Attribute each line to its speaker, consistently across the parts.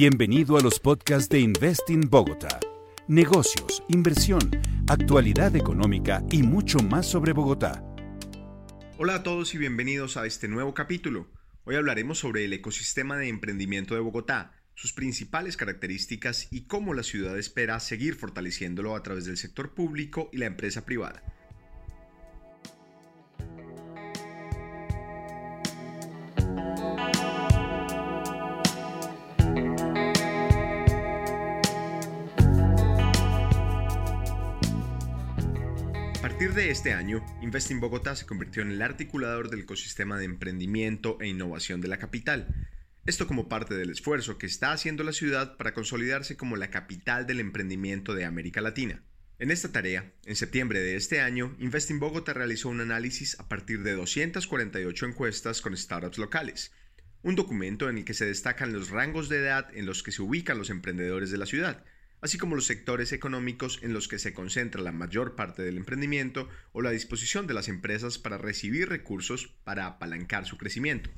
Speaker 1: Bienvenido a los podcasts de Investing Bogotá. Negocios, inversión, actualidad económica y mucho más sobre Bogotá.
Speaker 2: Hola a todos y bienvenidos a este nuevo capítulo. Hoy hablaremos sobre el ecosistema de emprendimiento de Bogotá, sus principales características y cómo la ciudad espera seguir fortaleciéndolo a través del sector público y la empresa privada. Partir de este año, Investing Bogotá se convirtió en el articulador del ecosistema de emprendimiento e innovación de la capital. Esto como parte del esfuerzo que está haciendo la ciudad para consolidarse como la capital del emprendimiento de América Latina. En esta tarea, en septiembre de este año, Investing Bogotá realizó un análisis a partir de 248 encuestas con startups locales, un documento en el que se destacan los rangos de edad en los que se ubican los emprendedores de la ciudad, así como los sectores económicos en los que se concentra la mayor parte del emprendimiento o la disposición de las empresas para recibir recursos para apalancar su crecimiento.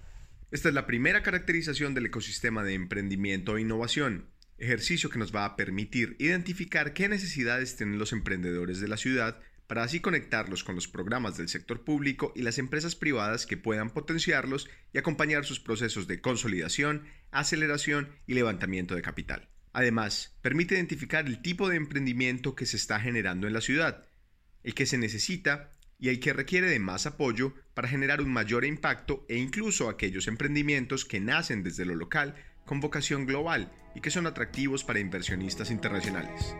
Speaker 2: Esta es la primera caracterización del ecosistema de emprendimiento e innovación, ejercicio que nos va a permitir identificar qué necesidades tienen los emprendedores de la ciudad para así conectarlos con los programas del sector público y las empresas privadas que puedan potenciarlos y acompañar sus procesos de consolidación, aceleración y levantamiento de capital. Además, permite identificar el tipo de emprendimiento que se está generando en la ciudad, el que se necesita y el que requiere de más apoyo para generar un mayor impacto e incluso aquellos emprendimientos que nacen desde lo local con vocación global y que son atractivos para inversionistas internacionales.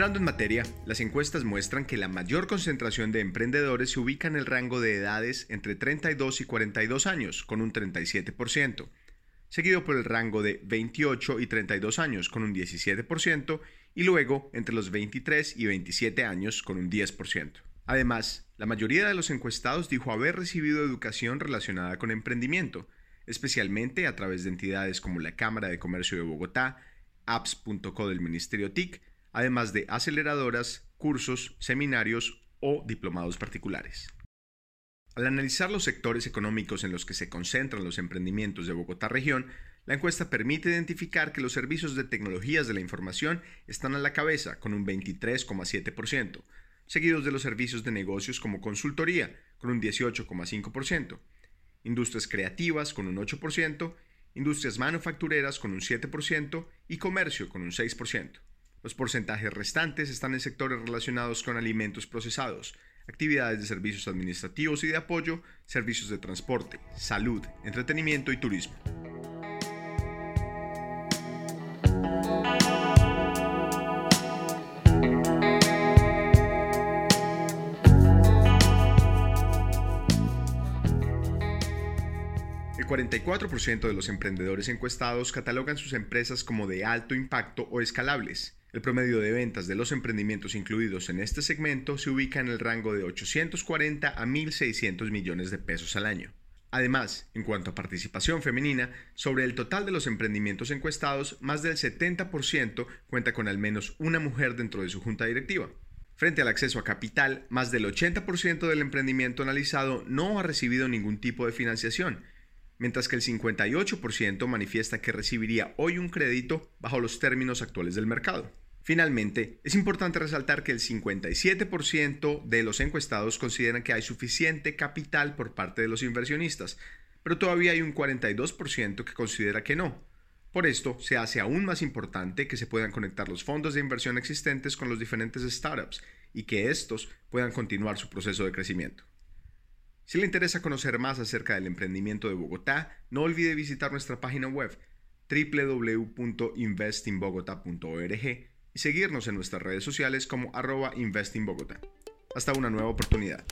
Speaker 2: Entrando en materia, las encuestas muestran que la mayor concentración de emprendedores se ubica en el rango de edades entre 32 y 42 años, con un 37%, seguido por el rango de 28 y 32 años, con un 17%, y luego entre los 23 y 27 años, con un 10%. Además, la mayoría de los encuestados dijo haber recibido educación relacionada con emprendimiento, especialmente a través de entidades como la Cámara de Comercio de Bogotá, apps.co del Ministerio TIC, además de aceleradoras, cursos, seminarios o diplomados particulares. Al analizar los sectores económicos en los que se concentran los emprendimientos de Bogotá región, la encuesta permite identificar que los servicios de tecnologías de la información están a la cabeza con un 23,7%, seguidos de los servicios de negocios como consultoría con un 18,5%, industrias creativas con un 8%, industrias manufactureras con un 7% y comercio con un 6%. Los porcentajes restantes están en sectores relacionados con alimentos procesados, actividades de servicios administrativos y de apoyo, servicios de transporte, salud, entretenimiento y turismo. El 44% de los emprendedores encuestados catalogan sus empresas como de alto impacto o escalables, el promedio de ventas de los emprendimientos incluidos en este segmento se ubica en el rango de 840 a 1.600 millones de pesos al año. Además, en cuanto a participación femenina, sobre el total de los emprendimientos encuestados, más del 70% cuenta con al menos una mujer dentro de su junta directiva. Frente al acceso a capital, más del 80% del emprendimiento analizado no ha recibido ningún tipo de financiación, mientras que el 58% manifiesta que recibiría hoy un crédito bajo los términos actuales del mercado. Finalmente, es importante resaltar que el 57% de los encuestados consideran que hay suficiente capital por parte de los inversionistas, pero todavía hay un 42% que considera que no. Por esto, se hace aún más importante que se puedan conectar los fondos de inversión existentes con los diferentes startups y que estos puedan continuar su proceso de crecimiento. Si le interesa conocer más acerca del emprendimiento de Bogotá, no olvide visitar nuestra página web www.investinbogota.org y seguirnos en nuestras redes sociales como arroba. Hasta una nueva oportunidad.